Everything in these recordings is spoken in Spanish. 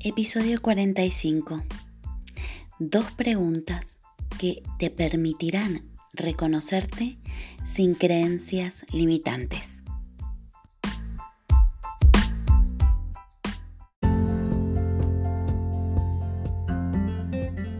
Episodio 45. Dos preguntas que te permitirán reconocerte sin creencias limitantes.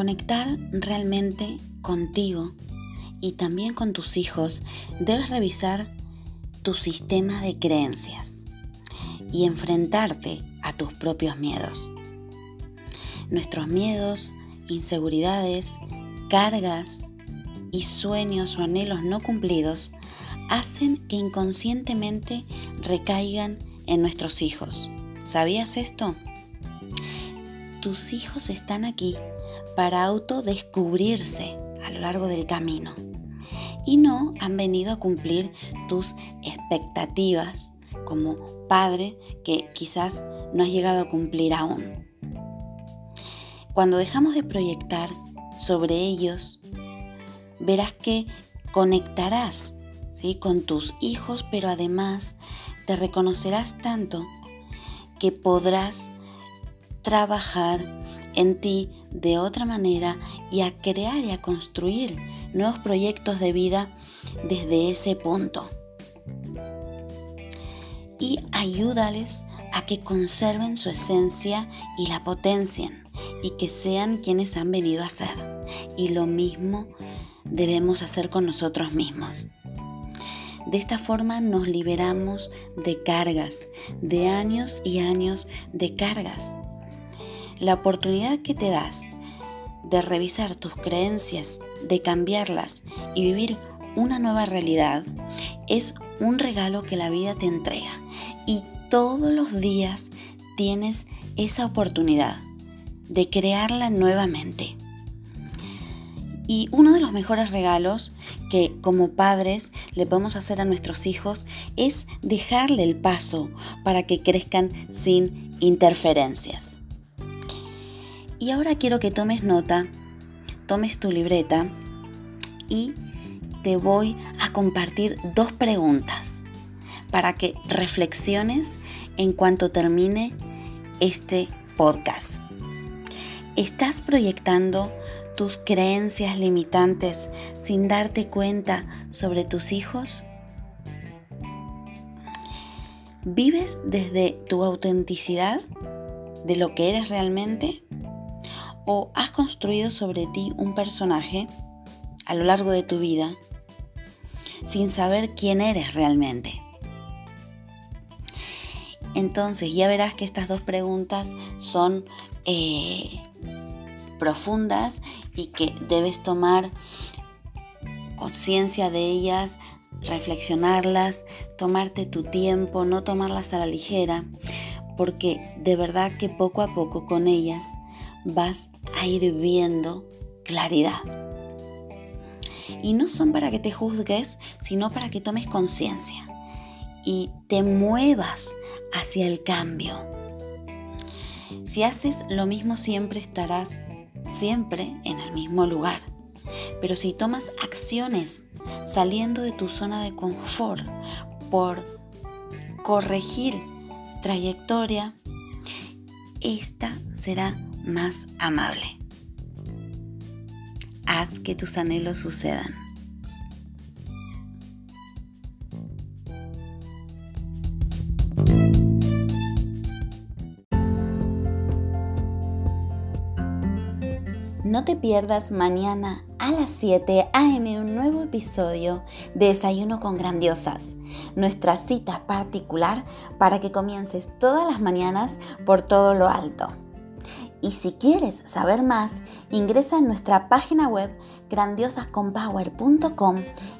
Conectar realmente contigo y también con tus hijos, debes revisar tu sistema de creencias y enfrentarte a tus propios miedos. Nuestros miedos, inseguridades, cargas y sueños o anhelos no cumplidos hacen que inconscientemente recaigan en nuestros hijos. ¿Sabías esto? Tus hijos están aquí para autodescubrirse a lo largo del camino y no han venido a cumplir tus expectativas como padre que quizás no has llegado a cumplir aún. Cuando dejamos de proyectar sobre ellos, verás que conectarás ¿sí? con tus hijos, pero además te reconocerás tanto que podrás trabajar en ti de otra manera y a crear y a construir nuevos proyectos de vida desde ese punto. Y ayúdales a que conserven su esencia y la potencien y que sean quienes han venido a ser. Y lo mismo debemos hacer con nosotros mismos. De esta forma nos liberamos de cargas, de años y años de cargas. La oportunidad que te das de revisar tus creencias, de cambiarlas y vivir una nueva realidad es un regalo que la vida te entrega y todos los días tienes esa oportunidad de crearla nuevamente. Y uno de los mejores regalos que como padres le podemos hacer a nuestros hijos es dejarle el paso para que crezcan sin interferencias. Y ahora quiero que tomes nota, tomes tu libreta y te voy a compartir dos preguntas para que reflexiones en cuanto termine este podcast. ¿Estás proyectando tus creencias limitantes sin darte cuenta sobre tus hijos? ¿Vives desde tu autenticidad, de lo que eres realmente? ¿O has construido sobre ti un personaje a lo largo de tu vida sin saber quién eres realmente? Entonces ya verás que estas dos preguntas son eh, profundas y que debes tomar conciencia de ellas, reflexionarlas, tomarte tu tiempo, no tomarlas a la ligera, porque de verdad que poco a poco con ellas vas a ir viendo claridad. Y no son para que te juzgues, sino para que tomes conciencia y te muevas hacia el cambio. Si haces lo mismo siempre estarás siempre en el mismo lugar. Pero si tomas acciones saliendo de tu zona de confort por corregir trayectoria, esta será más amable. Haz que tus anhelos sucedan. No te pierdas mañana a las 7 a.m. un nuevo episodio de Desayuno con Grandiosas, nuestra cita particular para que comiences todas las mañanas por todo lo alto. Y si quieres saber más, ingresa en nuestra página web grandiosasconpower.com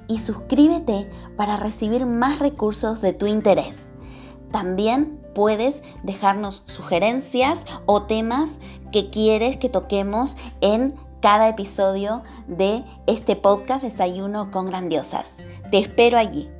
y suscríbete para recibir más recursos de tu interés. También puedes dejarnos sugerencias o temas que quieres que toquemos en cada episodio de este podcast Desayuno con Grandiosas. Te espero allí.